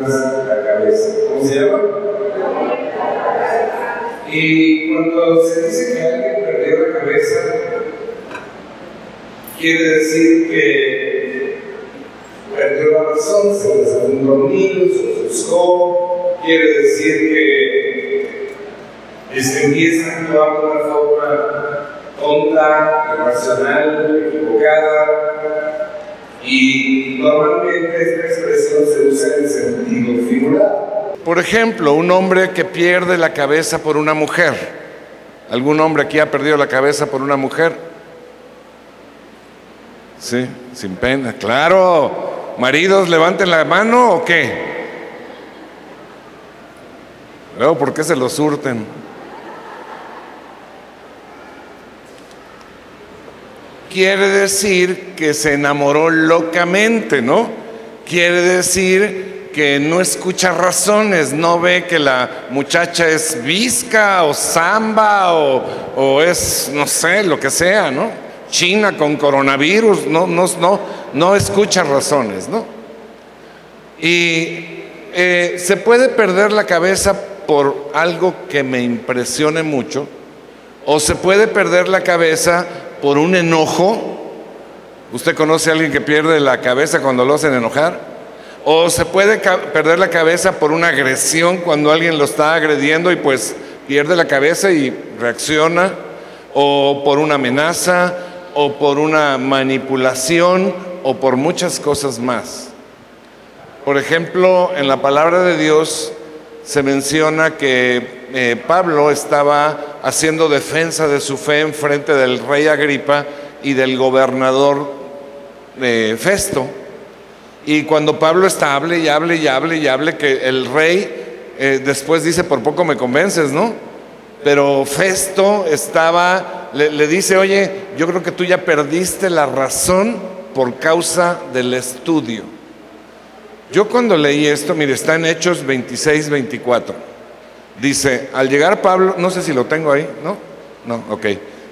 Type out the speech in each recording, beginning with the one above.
la cabeza. ¿Cómo se llama? Y cuando se dice que alguien perdió la cabeza, quiere decir que perdió la razón, se le salió un dormido, se ofuscó, quiere decir que este, empieza a actuar de una forma tonta, irracional, equivocada, y normalmente esta se usa en sentido figurado. Por ejemplo, un hombre que pierde la cabeza por una mujer. ¿Algún hombre aquí ha perdido la cabeza por una mujer? Sí, sin pena, claro. Maridos, levanten la mano o qué? ¿por qué se lo surten? Quiere decir que se enamoró locamente, ¿no? Quiere decir que no escucha razones, no ve que la muchacha es visca o samba o, o es, no sé, lo que sea, ¿no? China con coronavirus, no, no, no, no escucha razones, ¿no? Y eh, se puede perder la cabeza por algo que me impresione mucho, o se puede perder la cabeza por un enojo. ¿Usted conoce a alguien que pierde la cabeza cuando lo hacen enojar? O se puede perder la cabeza por una agresión cuando alguien lo está agrediendo y pues pierde la cabeza y reacciona. O por una amenaza, o por una manipulación, o por muchas cosas más. Por ejemplo, en la palabra de Dios se menciona que eh, Pablo estaba haciendo defensa de su fe en frente del rey Agripa y del gobernador eh, Festo. Y cuando Pablo está, hable y hable y hable y hable, que el rey eh, después dice, por poco me convences, ¿no? Pero Festo estaba, le, le dice, oye, yo creo que tú ya perdiste la razón por causa del estudio. Yo cuando leí esto, mire, está en Hechos 26, 24. Dice, al llegar Pablo, no sé si lo tengo ahí, ¿no? No, ok.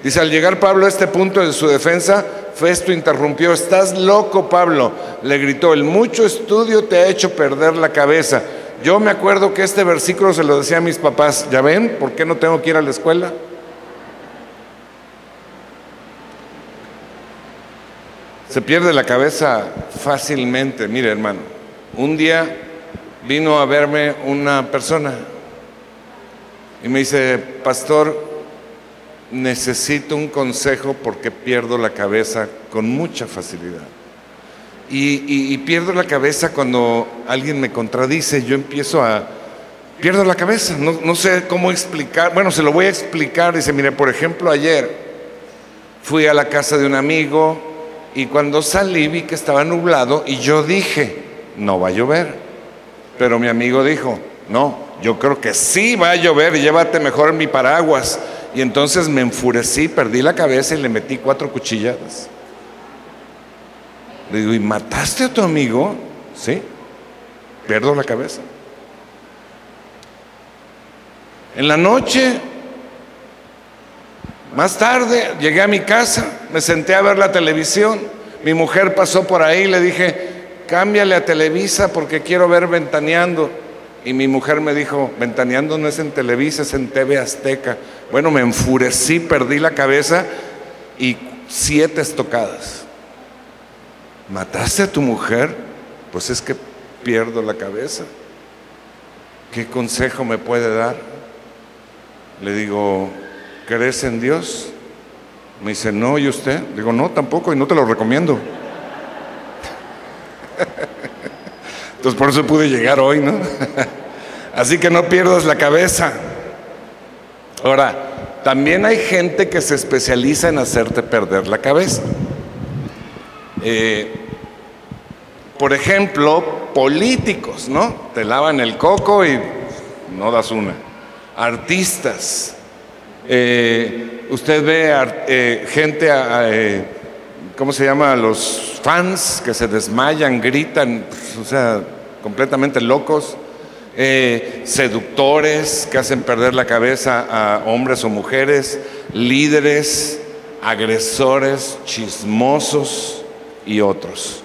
Dice, al llegar Pablo a este punto de su defensa, Festo interrumpió, estás loco Pablo, le gritó, el mucho estudio te ha hecho perder la cabeza. Yo me acuerdo que este versículo se lo decía a mis papás, ¿ya ven? ¿Por qué no tengo que ir a la escuela? Se pierde la cabeza fácilmente, mire hermano. Un día vino a verme una persona y me dice, pastor, necesito un consejo porque pierdo la cabeza con mucha facilidad. Y, pierdo la cabeza cuando alguien me contradice, yo empiezo a... Pierdo la cabeza, no, no sé cómo explicar, bueno, se lo voy a explicar, dice, mire, por ejemplo, ayer fui a la casa de un amigo y cuando salí vi que estaba nublado y yo dije, no va a llover. Pero mi amigo dijo, no, yo creo que sí va a llover, llévate mejor mi paraguas. Y entonces me enfurecí, perdí la cabeza y le metí cuatro cuchilladas. Le digo, ¿y mataste a tu amigo? Sí, pierdo la cabeza. En la noche, más tarde, llegué a mi casa, me senté a ver la televisión. Mi mujer pasó por ahí y le dije, cámbiale a Televisa porque quiero ver Ventaneando. Y mi mujer me dijo, Ventaneando no es en Televisa, es en TV Azteca. Bueno, me enfurecí, perdí la cabeza y siete estocadas. ¿Mataste a tu mujer? Pues es que pierdo la cabeza. ¿Qué consejo me puede dar? Le digo, ¿crees en Dios? Me dice, no, ¿y usted? Digo, no, tampoco, y no te lo recomiendo. Entonces por eso pude llegar hoy, ¿no? Así que no pierdas la cabeza. Ahora, también hay gente que se especializa en hacerte perder la cabeza. Eh, por ejemplo, políticos, ¿no? Te lavan el coco y no das una. Artistas. Eh, usted ve eh, gente, eh, ¿cómo se llama? Los fans que se desmayan, gritan, o sea, completamente locos. Seductores que hacen perder la cabeza a hombres o mujeres, líderes, agresores, chismosos y otros.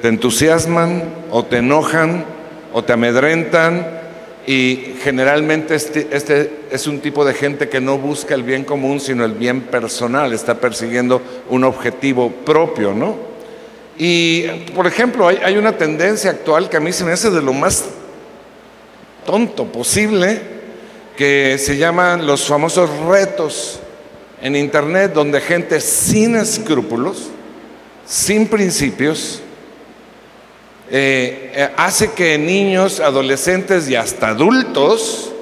Te entusiasman o te enojan o te amedrentan y generalmente este, este, es un tipo de gente que no busca el bien común, sino el bien personal, está persiguiendo un objetivo propio, ¿no? Y, por ejemplo, hay, hay una tendencia actual que a mí se me hace de lo más tonto posible, que se llaman los famosos retos en Internet, donde gente sin escrúpulos, sin principios, eh, eh, hace que niños, adolescentes y hasta adultos,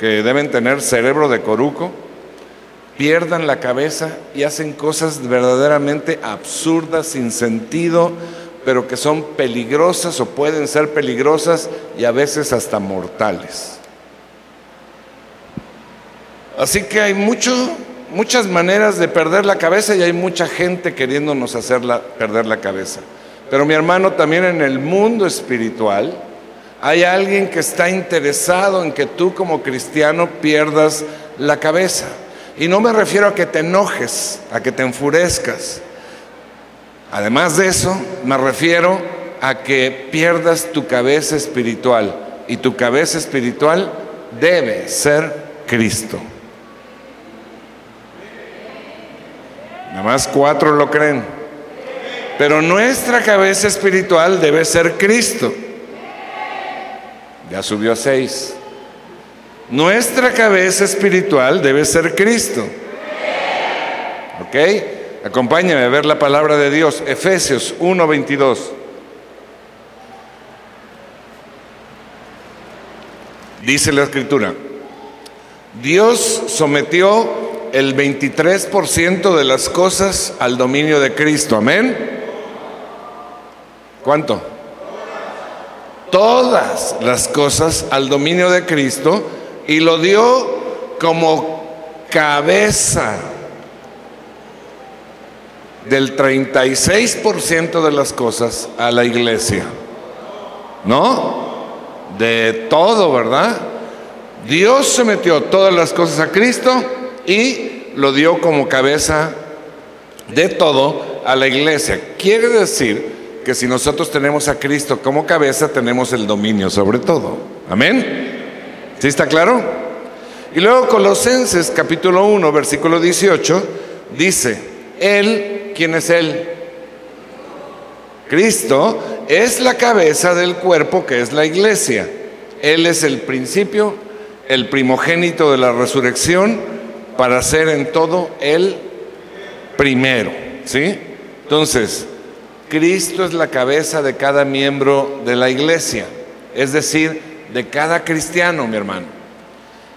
que deben tener cerebro de coruco, pierdan la cabeza y hacen cosas verdaderamente absurdas, sin sentido, pero que son peligrosas o pueden ser peligrosas y a veces hasta mortales. Así que hay mucho, muchas maneras de perder la cabeza y hay mucha gente queriéndonos hacerla perder la cabeza. Pero mi hermano, también en el mundo espiritual hay alguien que está interesado en que tú como cristiano pierdas la cabeza. Y no me refiero a que te enojes, a que te enfurezcas. Además de eso, me refiero a que pierdas tu cabeza espiritual. Y tu cabeza espiritual debe ser Cristo. Nada más cuatro lo creen. Pero nuestra cabeza espiritual debe ser Cristo. Ya subió a seis. Nuestra cabeza espiritual debe ser Cristo. ¿Ok? Acompáñame a ver la palabra de Dios. Efesios 1:22. Dice la escritura. Dios sometió el 23% de las cosas al dominio de Cristo. Amén. ¿Cuánto? Todas las cosas al dominio de Cristo y lo dio como cabeza del 36% de las cosas a la iglesia. ¿No? De todo, ¿verdad? Dios se metió todas las cosas a Cristo y lo dio como cabeza de todo a la iglesia. Quiere decir que si nosotros tenemos a Cristo como cabeza, tenemos el dominio sobre todo. Amén. ¿Sí está claro? Y luego Colosenses capítulo 1, versículo 18, dice, Él, ¿quién es Él? Cristo es la cabeza del cuerpo que es la iglesia. Él es el principio, el primogénito de la resurrección para ser en todo el primero. ¿Sí? Entonces, Cristo es la cabeza de cada miembro de la iglesia, es decir, de cada cristiano, mi hermano.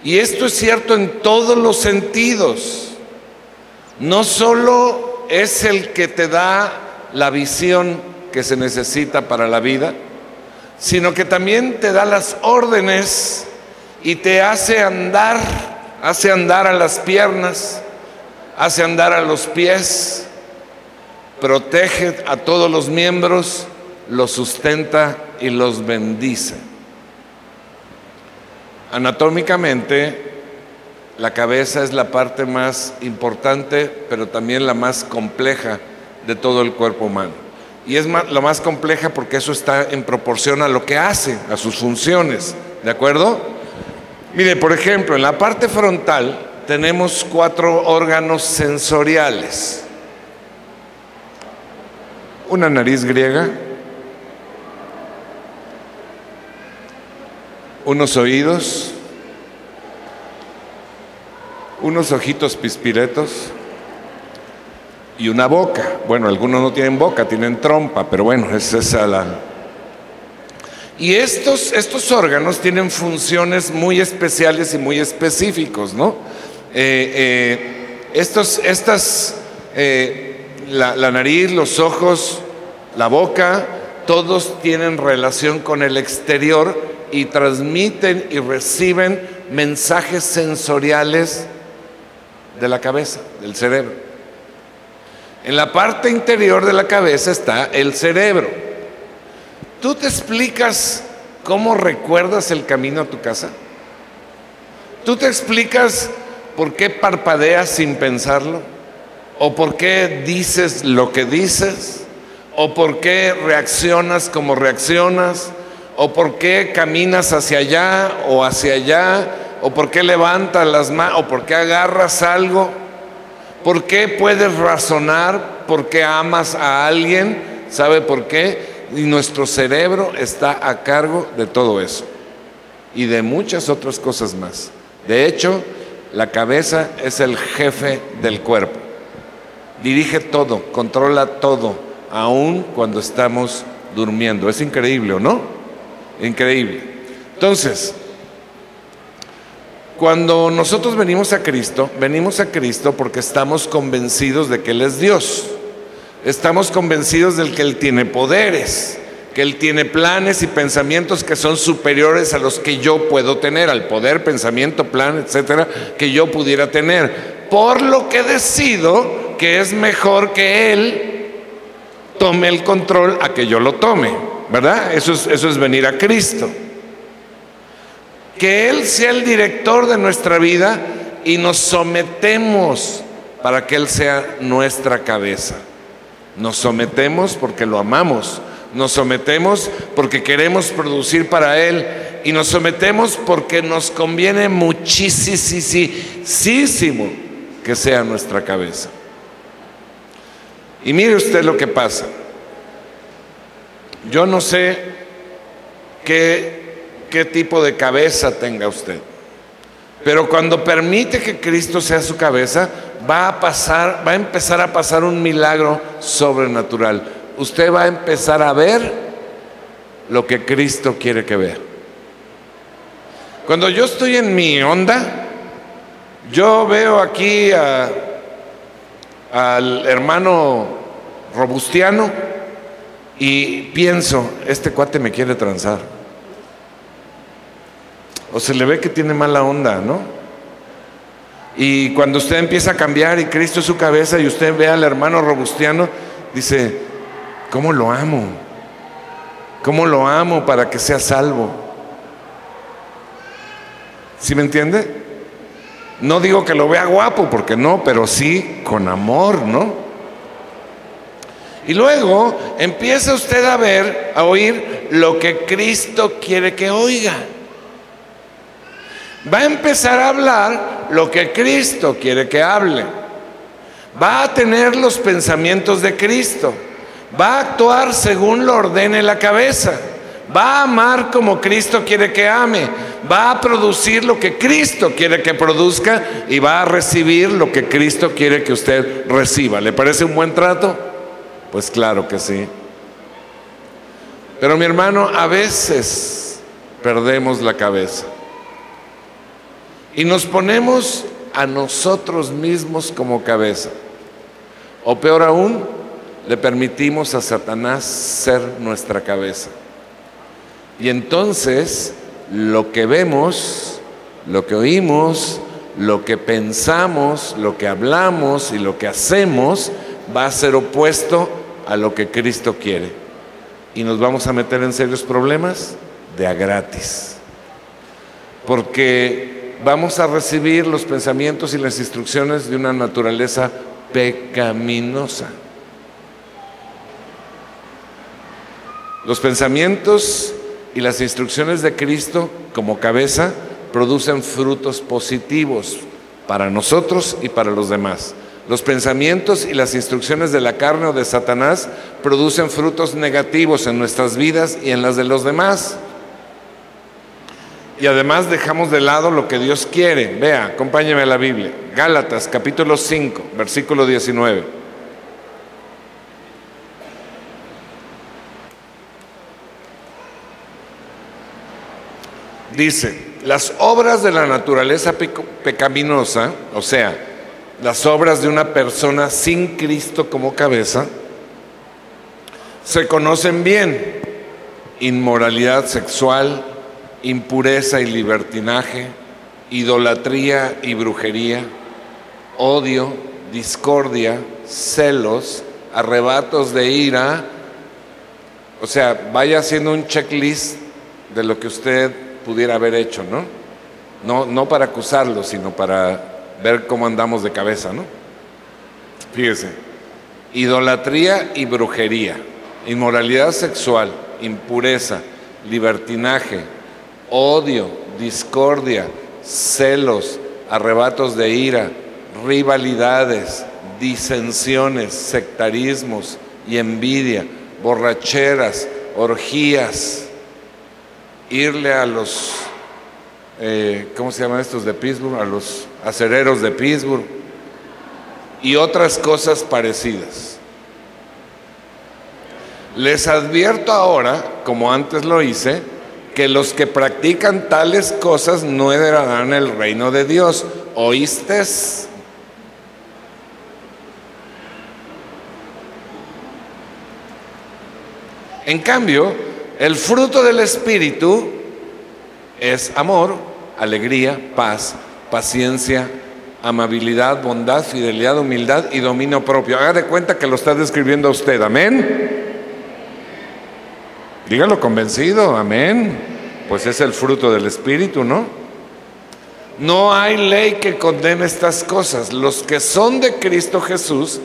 Y esto es cierto en todos los sentidos. No solo es el que te da la visión que se necesita para la vida, sino que también te da las órdenes y te hace andar, hace andar a las piernas, hace andar a los pies, protege a todos los miembros, los sustenta y los bendice. Anatómicamente, la cabeza es la parte más importante, pero también la más compleja de todo el cuerpo humano. Y es la más compleja porque eso está en proporción a lo que hace, a sus funciones. ¿De acuerdo? Mire, por ejemplo, en la parte frontal tenemos cuatro órganos sensoriales una nariz griega, unos oídos, unos ojitos pispiretos y una boca. Bueno, algunos no tienen boca, tienen trompa, pero bueno, es esa la... Y estos, estos órganos tienen funciones muy especiales y muy específicos, ¿no? Eh, eh, estos, estas eh, la, nariz, los ojos, la boca, todos tienen relación con el exterior y transmiten y reciben mensajes sensoriales de la cabeza, del cerebro. En la parte interior de la cabeza está el cerebro. ¿Tú te explicas cómo recuerdas el camino a tu casa? ¿Tú te explicas por qué parpadeas sin pensarlo? ¿O por qué dices lo que dices? ¿O por qué reaccionas como reaccionas? ¿O por qué caminas hacia allá o hacia allá? ¿O por qué levantas las manos? ¿O por qué agarras algo? ¿Por qué puedes razonar? ¿Por qué amas a alguien? ¿Sabe por qué? Y nuestro cerebro está a cargo de todo eso. Y de muchas otras cosas más. De hecho, la cabeza es el jefe del cuerpo. Dirige todo, controla todo, aun cuando estamos durmiendo. Es increíble, ¿o no? Increíble. Entonces, cuando nosotros venimos a Cristo, venimos a Cristo porque estamos convencidos de que Él es Dios. Estamos convencidos de que Él tiene poderes, que Él tiene planes y pensamientos que son superiores a los que yo puedo tener, al poder, pensamiento, plan, etcétera, que yo pudiera tener. Por lo que decido que es mejor que Él tome el control a que yo lo tome, ¿verdad? Eso es, eso es venir a Cristo. Que Él sea el director de nuestra vida y nos sometemos para que Él sea nuestra cabeza. Nos sometemos porque lo amamos, nos sometemos porque queremos producir para Él y nos sometemos porque nos conviene muchísimo que sea nuestra cabeza. Y mire usted lo que pasa. Yo no sé qué, qué tipo de cabeza tenga usted, pero cuando permite que Cristo sea su cabeza, va a pasar, va a empezar a pasar un milagro sobrenatural. Usted va a empezar a ver lo que Cristo quiere que vea. Cuando yo estoy en mi onda, yo veo aquí al hermano robustiano y pienso, este cuate me quiere transar. O se le ve que tiene mala onda, ¿no? Y cuando usted empieza a cambiar y Cristo es su cabeza y usted ve al hermano robustiano, dice, ¿cómo lo amo? ¿Cómo lo amo para que sea salvo? ¿Sí me entiende? No digo que lo vea guapo, porque no, pero sí con amor, ¿no? Y luego empieza usted a ver, a oír lo que Cristo quiere que oiga. Va a empezar a hablar lo que Cristo quiere que hable. Va a tener los pensamientos de Cristo. Va a actuar según lo ordene la cabeza. Va a amar como Cristo quiere que ame. Va a producir lo que Cristo quiere que produzca y va a recibir lo que Cristo quiere que usted reciba. ¿Le parece un buen trato? Pues claro que sí. Pero mi hermano, a veces perdemos la cabeza y nos ponemos a nosotros mismos como cabeza. O peor aún, le permitimos a Satanás ser nuestra cabeza. Y entonces lo que vemos, lo que oímos, lo que pensamos, lo que hablamos y lo que hacemos va a ser opuesto a lo que Cristo quiere. Y nos vamos a meter en serios problemas de a gratis. Porque vamos a recibir los pensamientos y las instrucciones de una naturaleza pecaminosa. Los pensamientos y las instrucciones de Cristo como cabeza producen frutos positivos para nosotros y para los demás. Los pensamientos y las instrucciones de la carne o de Satanás producen frutos negativos en nuestras vidas y en las de los demás. Y además dejamos de lado lo que Dios quiere. Vea, acompáñeme a la Biblia. Gálatas capítulo 5, versículo 19. Dice, las obras de la naturaleza pecaminosa, o sea, las obras de una persona sin Cristo como cabeza, se conocen bien. Inmoralidad sexual, impureza y libertinaje, idolatría y brujería, odio, discordia, celos, arrebatos de ira. O sea, vaya haciendo un checklist de lo que usted pudiera haber hecho, ¿no? No, no para acusarlo, sino para ver cómo andamos de cabeza, ¿no? Fíjese, idolatría y brujería, inmoralidad sexual, impureza, libertinaje, odio, discordia, celos, arrebatos de ira, rivalidades, disensiones, sectarismos y envidia, borracheras, orgías, irle a los, eh, ¿cómo se llaman estos de Pittsburgh? A los acereros de Pittsburgh y otras cosas parecidas. Les advierto ahora, como antes lo hice, que los que practican tales cosas no heredarán el reino de Dios. ¿Oíste? En cambio, el fruto del Espíritu es amor, alegría, paz, paciencia, amabilidad, bondad, fidelidad, humildad y dominio propio. Haga de cuenta que lo está describiendo a usted. Amén. Dígalo convencido. Amén. Pues es el fruto del Espíritu, ¿no? No hay ley que condene estas cosas. Los que son de Cristo Jesús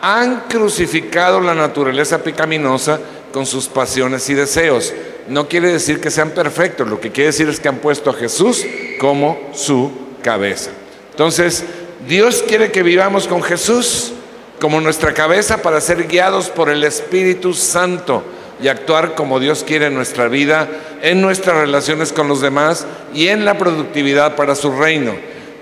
han crucificado la naturaleza pecaminosa con sus pasiones y deseos. No quiere decir que sean perfectos, lo que quiere decir es que han puesto a Jesús como su cabeza. Entonces, Dios quiere que vivamos con Jesús como nuestra cabeza para ser guiados por el Espíritu Santo y actuar como Dios quiere en nuestra vida, en nuestras relaciones con los demás y en la productividad para su reino.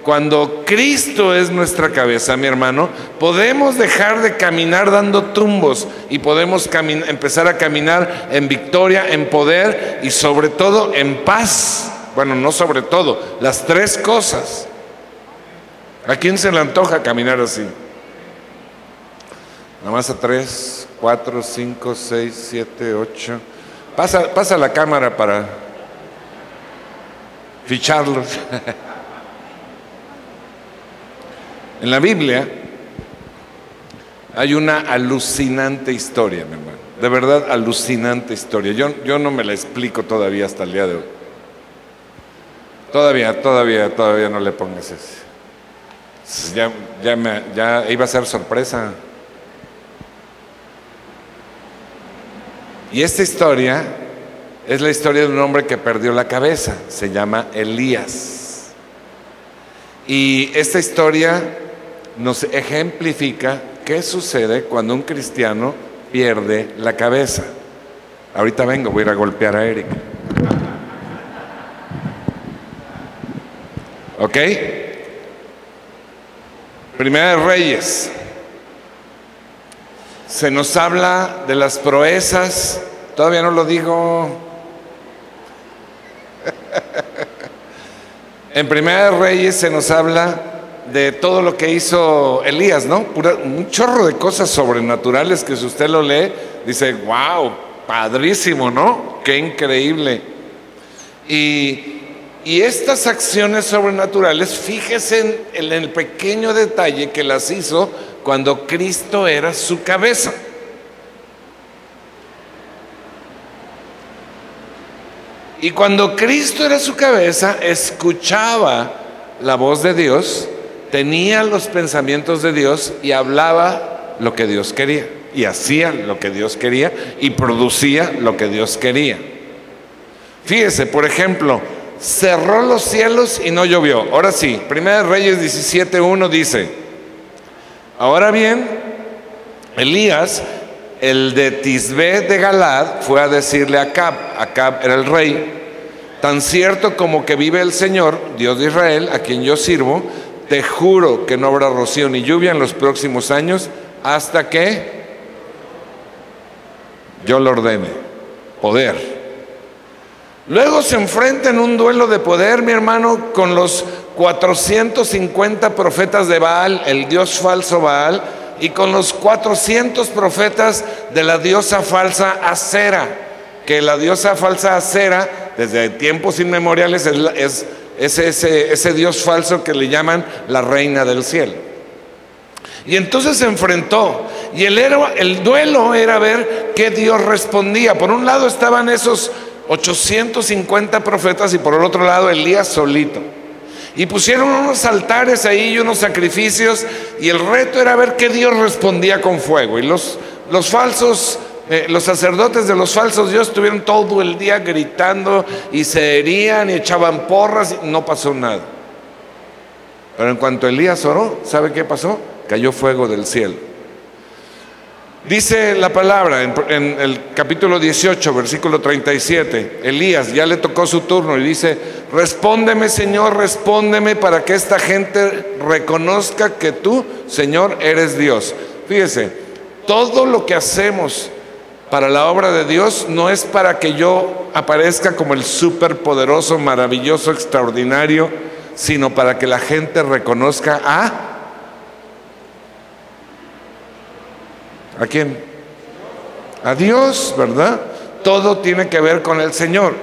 Cuando Cristo es nuestra cabeza, mi hermano, podemos dejar de caminar dando tumbos y podemos empezar a caminar en victoria, en poder y sobre todo en paz. Bueno, no sobre todo, las tres cosas. ¿A quién se le antoja caminar así? Nada más a tres, cuatro, cinco, seis, siete, ocho. Pasa, pasa la cámara para ficharlos. En la Biblia hay una alucinante historia, mi hermano. De verdad, alucinante historia. Yo, yo no me la explico todavía hasta el día de hoy. Todavía, todavía, todavía no le pongas ese. Ya, ya, me, ya iba a ser sorpresa. Y esta historia es la historia de un hombre que perdió la cabeza. Se llama Elías. Y esta historia nos ejemplifica qué sucede cuando un cristiano pierde la cabeza. Ahorita vengo, voy a ir a golpear a Eric. ¿Ok? Primera de Reyes. Se nos habla de las proezas. Todavía no lo digo. en Primera de Reyes se nos habla de todo lo que hizo Elías, ¿no? un chorro de cosas sobrenaturales que si usted lo lee, dice, wow, padrísimo, ¿no? Qué increíble. Y, estas acciones sobrenaturales, fíjese en el pequeño detalle que las hizo cuando Cristo era su cabeza. Y cuando Cristo era su cabeza, escuchaba la voz de Dios tenía los pensamientos de Dios y hablaba lo que Dios quería y hacía lo que Dios quería y producía lo que Dios quería. Fíjese, por ejemplo, cerró los cielos y no llovió. Ahora sí, Primera Reyes 17.1 dice, ahora bien, Elías, el de Tisbé de Galad, fue a decirle a Acab, Acab era el rey, tan cierto como que vive el Señor, Dios de Israel, a quien yo sirvo, te juro que no habrá rocío ni lluvia en los próximos años hasta que yo lo ordene. Poder. Luego se enfrenta en un duelo de poder, mi hermano, con los 450 profetas de Baal, el dios falso Baal, y con los 400 profetas de la diosa falsa Acera, que la diosa falsa Acera, desde tiempos inmemoriales, es, es es ese, ese Dios falso que le llaman la reina del cielo. Y entonces se enfrentó. Y el, el duelo era ver qué Dios respondía. Por un lado estaban esos 850 profetas y por el otro lado Elías solito. Y pusieron unos altares ahí y unos sacrificios y el reto era ver qué Dios respondía con fuego. Y los, los falsos Eh, los sacerdotes de los falsos dioses estuvieron todo el día gritando y se herían y echaban porras y no pasó nada. Pero en cuanto Elías oró, ¿sabe qué pasó? Cayó fuego del cielo. Dice la palabra en, en, el capítulo 18, versículo 37, Elías ya le tocó su turno y dice, respóndeme Señor, respóndeme para que esta gente reconozca que tú, Señor, eres Dios. Fíjese, todo lo que hacemos para la obra de Dios no es para que yo aparezca como el superpoderoso, maravilloso, extraordinario, sino para que la gente reconozca a ¿A quién? A Dios, ¿verdad? Todo tiene que ver con el Señor.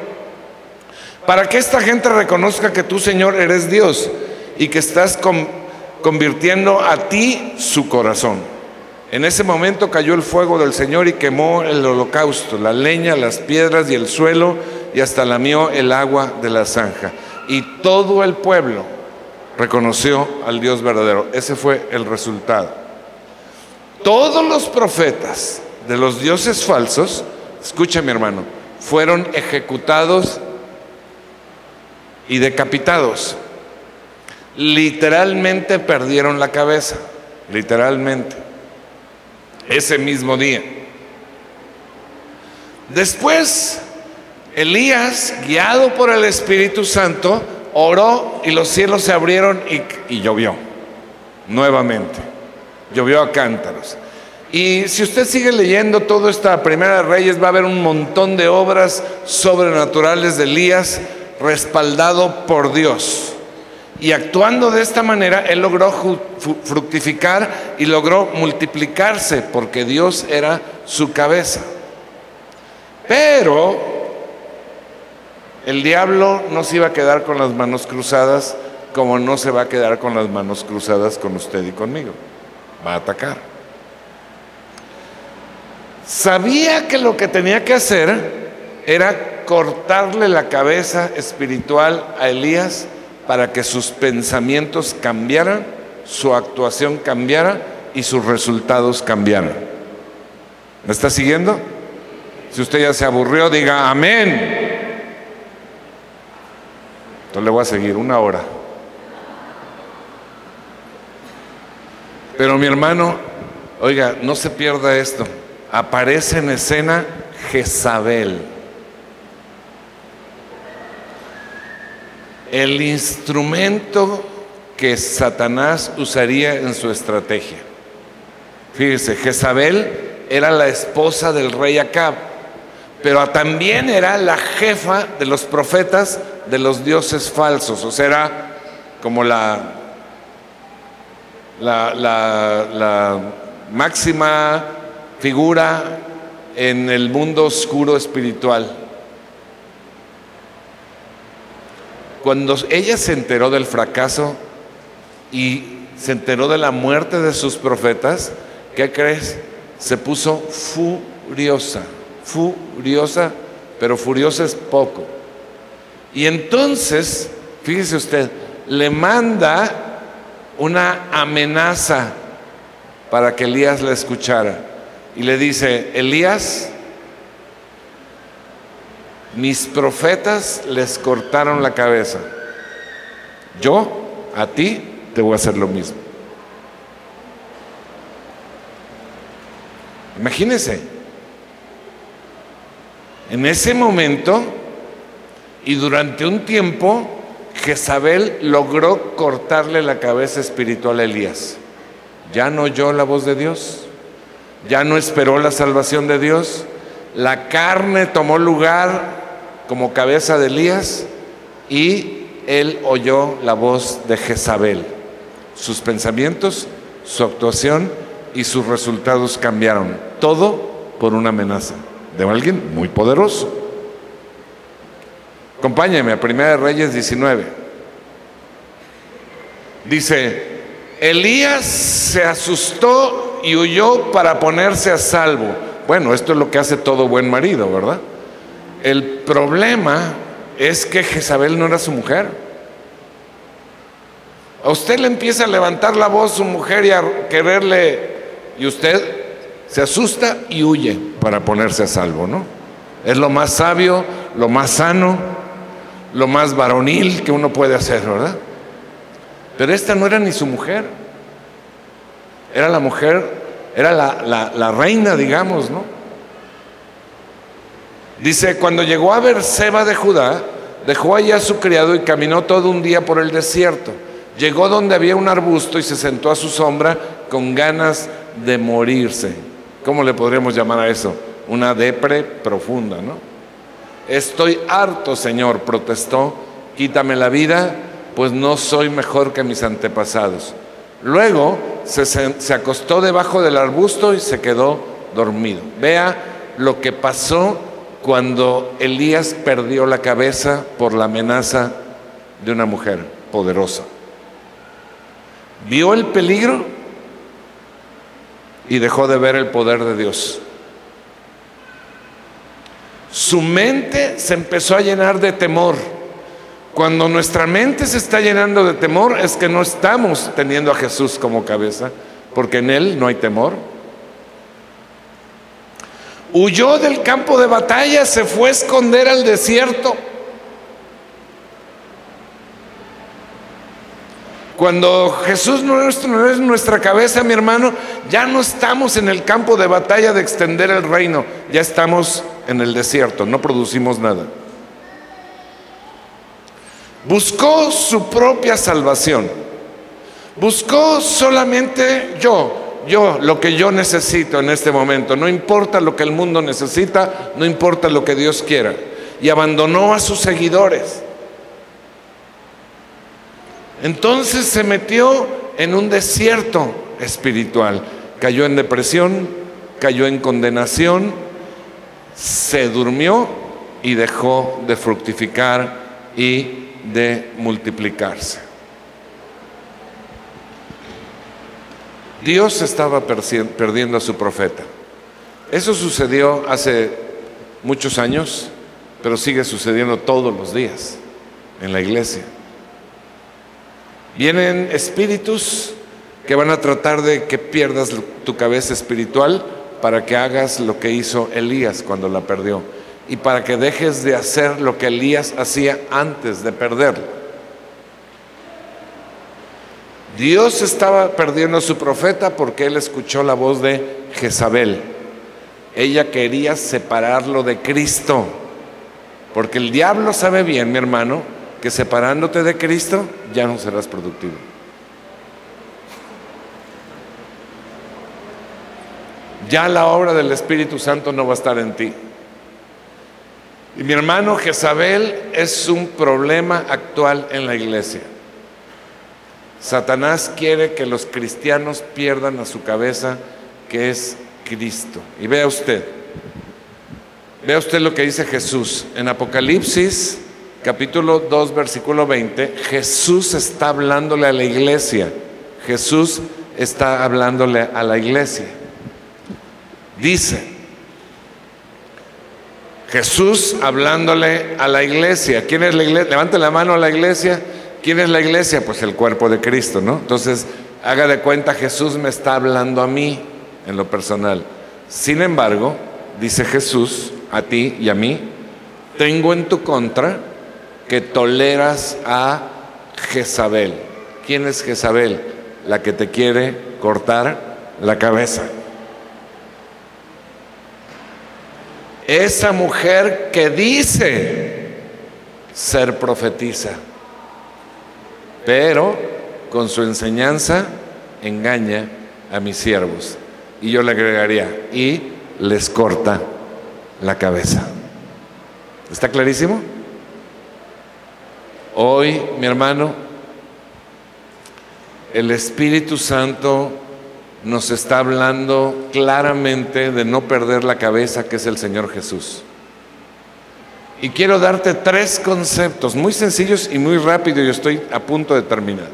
Para que esta gente reconozca que tú, Señor, eres Dios y que estás convirtiendo a ti su corazón. En ese momento cayó el fuego del Señor y quemó el holocausto, la leña, las piedras y el suelo y hasta lamió el agua de la zanja. Y todo el pueblo reconoció al Dios verdadero. Ese fue el resultado. Todos los profetas de los dioses falsos, escucha mi hermano, fueron ejecutados y decapitados. Literalmente perdieron la cabeza, literalmente, ese mismo día. Después, Elías, guiado por el Espíritu Santo, oró y los cielos se abrieron y, llovió nuevamente llovió a cántaros. Y si usted sigue leyendo toda esta Primera de Reyes, va a haber un montón de obras sobrenaturales de Elías respaldado por Dios. Y actuando de esta manera, él logró fructificar y logró multiplicarse porque Dios era su cabeza. Pero el diablo no se iba a quedar con las manos cruzadas como no se va a quedar con las manos cruzadas con usted y conmigo va a atacar. Sabía que lo que tenía que hacer era cortarle la cabeza espiritual a Elías para que sus pensamientos cambiaran, su actuación cambiara y sus resultados cambiaran. ¿Me está siguiendo? Si usted ya se aburrió, diga amén. Entonces le voy a seguir una hora. Pero mi hermano, oiga, no se pierda esto. Aparece en escena Jezabel. El instrumento que Satanás usaría en su estrategia. Fíjese, Jezabel era la esposa del rey Acab, pero también era la jefa de los profetas de los dioses falsos, o sea, era como la la, máxima figura en el mundo oscuro espiritual. Cuando ella se enteró del fracaso y se enteró de la muerte de sus profetas, ¿qué crees? Se puso furiosa, furiosa, pero furiosa es poco. Y entonces, fíjese usted, le manda una amenaza para que Elías la escuchara. Y le dice, Elías, mis profetas les cortaron la cabeza. Yo a ti te voy a hacer lo mismo. Imagínese, en ese momento y durante un tiempo, Jezabel logró cortarle la cabeza espiritual a Elías. Ya no oyó la voz de Dios, ya no esperó la salvación de Dios. La carne tomó lugar como cabeza de Elías y él oyó la voz de Jezabel. Sus pensamientos, su actuación y sus resultados cambiaron. Todo por una amenaza de alguien muy poderoso. Acompáñeme a Primera de Reyes 19. Dice, Elías se asustó y huyó para ponerse a salvo. Bueno, esto es lo que hace todo buen marido, ¿verdad? El problema es que Jezabel no era su mujer. A usted le empieza a levantar la voz su mujer y a quererle, y usted se asusta y huye para ponerse a salvo, ¿no? Es lo más sabio, lo más sano, lo más varonil que uno puede hacer, ¿verdad? Pero esta no era ni su mujer, era la mujer, era la, la reina, digamos, ¿no? Dice, cuando llegó a Berseba de Judá, dejó allá a su criado y caminó todo un día por el desierto. Llegó donde había un arbusto y se sentó a su sombra con ganas de morirse. ¿Cómo le podríamos llamar a eso? Una depre profunda, ¿no? Estoy harto, Señor, protestó, quítame la vida, pues no soy mejor que mis antepasados. Luego se, se acostó debajo del arbusto y se quedó dormido. Vea lo que pasó cuando Elías perdió la cabeza por la amenaza de una mujer poderosa. Vio el peligro y dejó de ver el poder de Dios. Su mente se empezó a llenar de temor. Cuando nuestra mente se está llenando de temor es que no estamos teniendo a Jesús como cabeza, porque en Él no hay temor. Huyó del campo de batalla, se fue a esconder al desierto. Cuando Jesús no es, nuestra cabeza, mi hermano, ya no estamos en el campo de batalla de extender el reino, ya estamos en el desierto, no producimos nada. Buscó su propia salvación. Buscó solamente yo, yo, lo que yo necesito en este momento. No importa lo que el mundo necesita, no importa lo que Dios quiera. Y abandonó a sus seguidores. Entonces se metió en un desierto espiritual. Cayó en depresión, cayó en condenación, se durmió y dejó de fructificar y de multiplicarse. Dios estaba perdiendo a su profeta. Eso sucedió hace muchos años, pero sigue sucediendo todos los días en la iglesia. Vienen espíritus que van a tratar de que pierdas tu cabeza espiritual para que hagas lo que hizo Elías cuando la perdió y para que dejes de hacer lo que Elías hacía antes de perderla. Dios estaba perdiendo a su profeta porque él escuchó la voz de Jezabel. Ella quería separarlo de Cristo. Porque el diablo sabe bien, mi hermano, que separándote de Cristo ya no serás productivo. Ya la obra del Espíritu Santo no va a estar en ti. Y mi hermano, Jezabel es un problema actual en la iglesia. Satanás quiere que los cristianos pierdan a su cabeza, que es Cristo. Y vea usted, vea usted lo que dice Jesús. En Apocalipsis, capítulo 2, versículo 20, Jesús está hablándole a la iglesia. Jesús está hablándole a la iglesia. Dice, Jesús hablándole a la iglesia. ¿Quién es la iglesia? Levante la mano a la iglesia. ¿Quién es la iglesia? Pues el cuerpo de Cristo, ¿no? Entonces, haga de cuenta, Jesús me está hablando a mí en lo personal. Sin embargo, dice Jesús a ti y a mí, tengo en tu contra que toleras a Jezabel. ¿Quién es Jezabel? La que te quiere cortar la cabeza. Esa mujer que dice ser profetisa pero con su enseñanza engaña a mis siervos. Y yo le agregaría, y les corta la cabeza. ¿Está clarísimo? Hoy, mi hermano, el Espíritu Santo nos está hablando claramente de no perder la cabeza que es el Señor Jesús. Y quiero darte tres conceptos muy sencillos y muy rápido, y estoy a punto de terminar.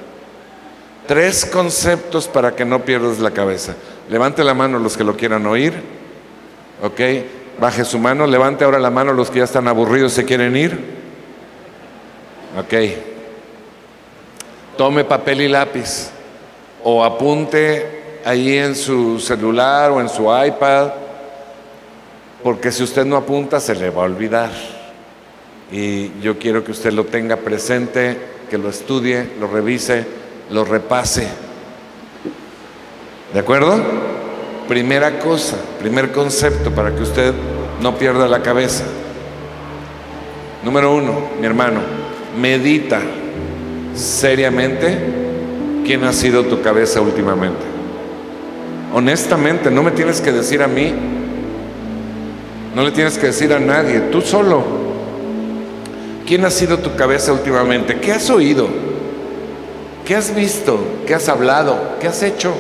Tres conceptos para que no pierdas la cabeza. Levante la mano los que lo quieran oír. ¿Ok? Baje su mano. Levante ahora la mano los que ya están aburridos y se quieren ir. ¿Ok? Tome papel y lápiz o apunte ahí en su celular o en su iPad, porque si usted no apunta se le va a olvidar. Y yo quiero que usted lo tenga presente, que lo estudie, lo revise, lo repase. ¿De acuerdo? Primera cosa, primer concepto para que usted no pierda la cabeza. Número uno, mi hermano, medita seriamente quién ha sido tu cabeza últimamente. Honestamente, no me tienes que decir a mí, no le tienes que decir a nadie, tú solo. ¿Quién ha sido tu cabeza últimamente? ¿Qué has oído? ¿Qué has visto? ¿Qué has hablado? ¿Qué has hecho?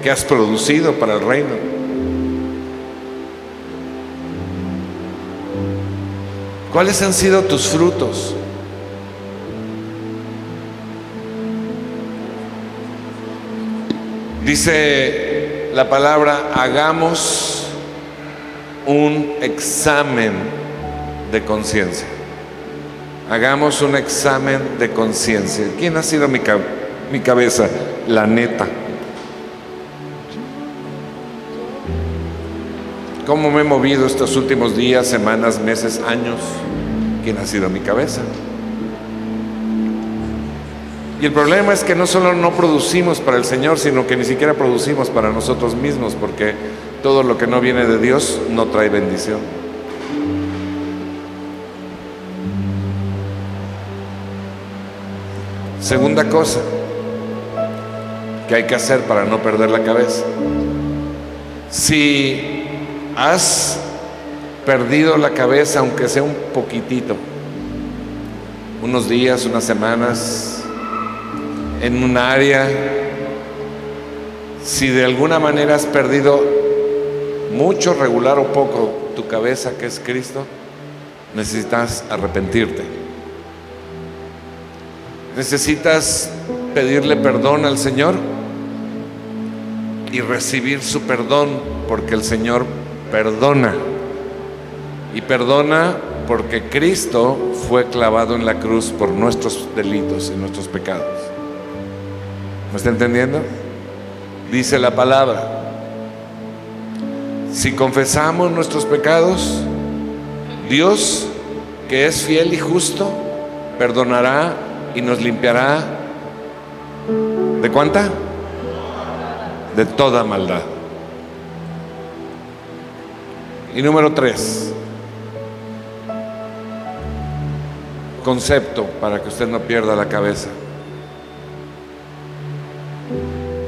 ¿Qué has producido para el reino? ¿Cuáles han sido tus frutos? Dice la palabra, hagamos un examen de conciencia. Hagamos un examen de conciencia. ¿Quién ha sido mi, cabeza? La neta. ¿Cómo me he movido estos últimos días, semanas, meses, años? ¿Quién ha sido mi cabeza? Y el problema es que no solo no producimos para el Señor, sino que ni siquiera producimos para nosotros mismos, porque todo lo que no viene de Dios no trae bendición. Segunda cosa que hay que hacer para no perder la cabeza. Si has perdido la cabeza, aunque sea un poquitito, unos días, unas semanas, en un área, si de alguna manera has perdido mucho, regular o poco tu cabeza que es Cristo, necesitas arrepentirte. Necesitas pedirle perdón al Señor y recibir su perdón porque el Señor perdona. Y perdona porque Cristo fue clavado en la cruz por nuestros delitos y nuestros pecados. ¿Me está entendiendo? Dice la palabra. Si confesamos nuestros pecados, Dios, que es fiel y justo, perdonará y nos limpiará. ¿De cuánta? De toda maldad. Y número tres, concepto para que usted no pierda la cabeza.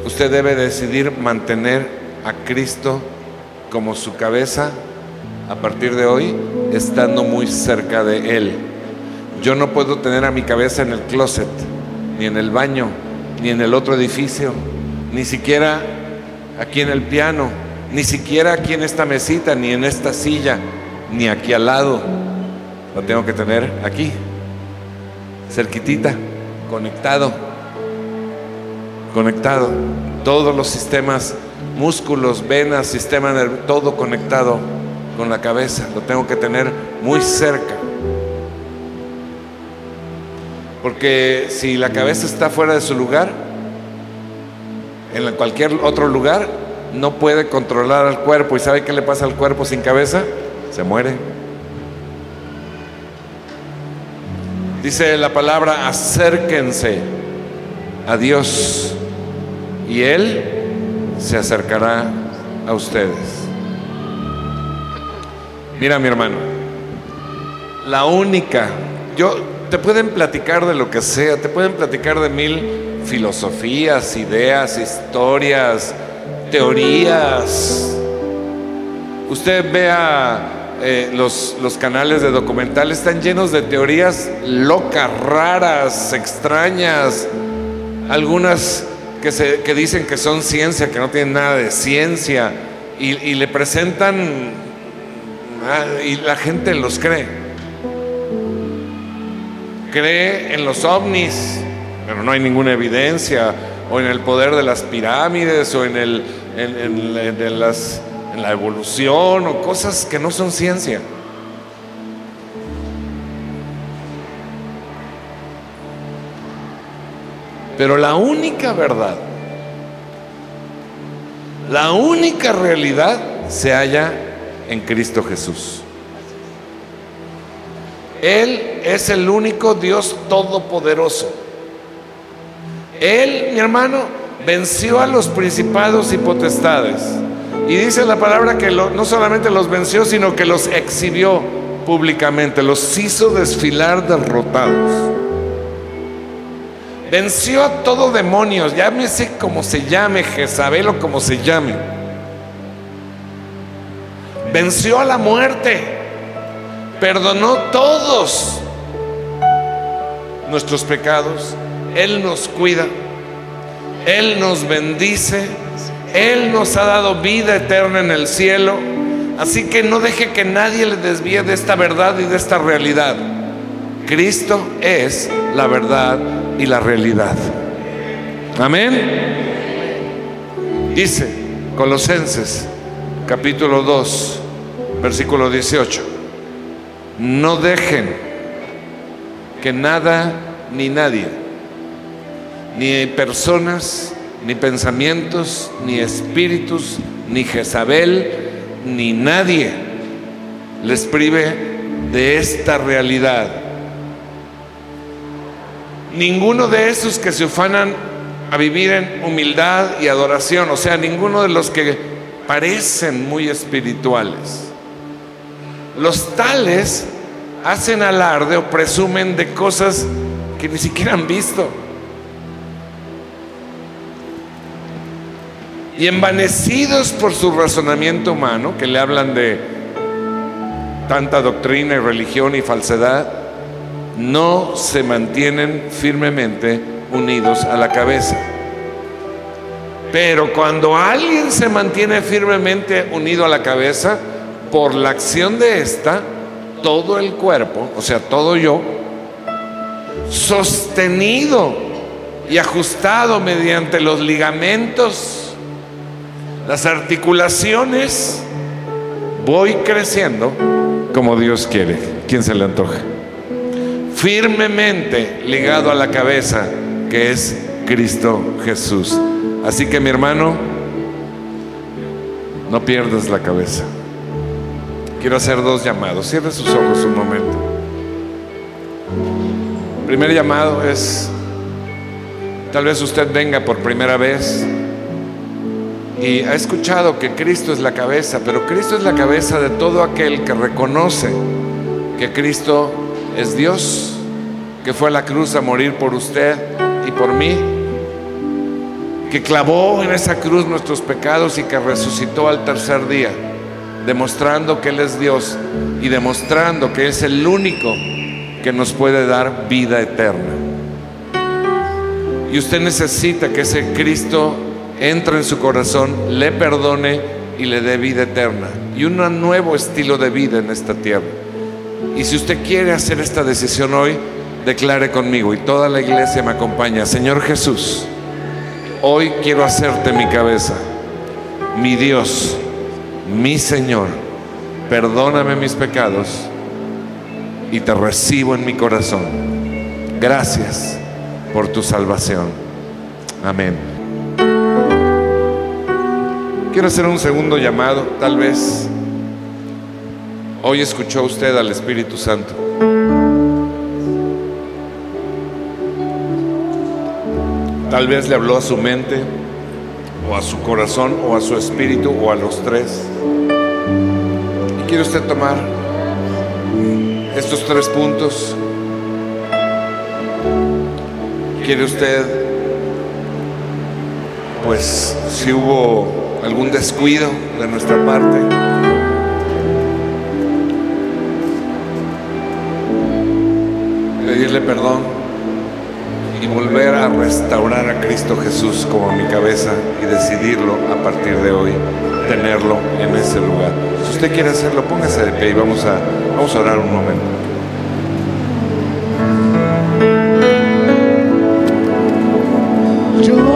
Usted debe decidir mantener a Cristo como su cabeza a partir de hoy, estando muy cerca de Él. Yo no puedo tener a mi cabeza en el closet, ni en el baño, ni en el otro edificio, ni siquiera aquí en el piano, ni siquiera aquí en esta mesita, ni en esta silla, ni aquí al lado. Lo tengo que tener aquí, cerquitita, conectado conectado. Todos los sistemas, músculos, venas, sistema nervioso, todo conectado con la cabeza. Lo tengo que tener muy cerca. Porque si la cabeza está fuera de su lugar, en cualquier otro lugar, no puede controlar al cuerpo. ¿Y sabe qué le pasa al cuerpo sin cabeza? Se muere. Dice la palabra, acérquense a Dios y Él se acercará a ustedes. Mira mi hermano, la única, yo te pueden platicar de lo que sea, te pueden platicar de mil filosofías, ideas, historias, teorías. Usted vea eh, los, los canales de documentales, están llenos de teorías locas, raras, extrañas, algunas que, dicen que son ciencia, que no tienen nada de ciencia, y, le presentan, ah, y la gente los cree. Cree en los ovnis, pero no hay ninguna evidencia, o en el poder de las pirámides, o en, el, en, las, en la evolución, o cosas que no son ciencia. Pero la única verdad La única realidad se halla en Cristo Jesús. Él es el único Dios todopoderoso. Él, mi hermano, venció a los principados y potestades. Y dice la palabra que no solamente los venció, sino que los exhibió públicamente, los hizo desfilar derrotados. Venció a todo demonios, llámese como se llame, Jezabel o como se llame. Venció a la muerte, perdonó todos nuestros pecados, Él nos cuida, Él nos bendice, Él nos ha dado vida eterna en el cielo. Así que no deje que nadie le desvíe de esta verdad y de esta realidad. Cristo es la verdad y la realidad. Amén. Dice Colosenses capítulo 2, versículo 18. No dejen que nada ni nadie, ni personas, ni pensamientos, ni espíritus, ni Jezabel, ni nadie les prive de esta realidad ninguno de esos que se ufanan a vivir en humildad y adoración, o sea, ninguno de los que parecen muy espirituales. Los tales hacen alarde o presumen de cosas que ni siquiera han visto. Y envanecidos por su razonamiento humano, que le hablan de tanta doctrina y religión y falsedad, no se mantienen firmemente unidos a la cabeza. Pero cuando alguien se mantiene firmemente unido a la cabeza, por la acción de esta, todo el cuerpo, o sea, todo yo, sostenido y ajustado mediante los ligamentos, las articulaciones, voy creciendo como Dios quiere. ¿Quién se le antoja? firmemente ligado a la cabeza que es Cristo Jesús. Así que mi hermano, no pierdas la cabeza. Quiero hacer dos llamados. Cierre sus ojos un momento. Primer llamado es, tal vez usted venga por primera vez y ha escuchado que Cristo es la cabeza, pero Cristo es la cabeza de todo aquel que reconoce que Cristo es Dios que fue a la cruz a morir por usted y por mí, que clavó en esa cruz nuestros pecados y que resucitó al tercer día, demostrando que Él es Dios y demostrando que es el único que nos puede dar vida eterna. Y usted necesita que ese Cristo entre en su corazón, le perdone y le dé vida eterna y un nuevo estilo de vida en esta tierra. Y si usted quiere hacer esta decisión hoy, declare conmigo y toda la iglesia me acompaña, Señor Jesús, hoy quiero hacerte mi cabeza, mi Dios, mi Señor, perdóname mis pecados y te recibo en mi corazón. Gracias por tu salvación. Amén. Quiero hacer un segundo llamado, tal vez hoy escuchó usted al Espíritu Santo. Tal vez le habló a su mente, o a su corazón, o a su espíritu, o a los tres. Y quiere usted tomar estos tres puntos. ¿Quiere usted, pues, si hubo algún descuido de nuestra parte? Pedirle perdón y volver a restaurar a Cristo Jesús como mi cabeza y decidirlo a partir de hoy, tenerlo en ese lugar. Si usted quiere hacerlo, póngase de pie y vamos a, vamos a orar un momento. Yo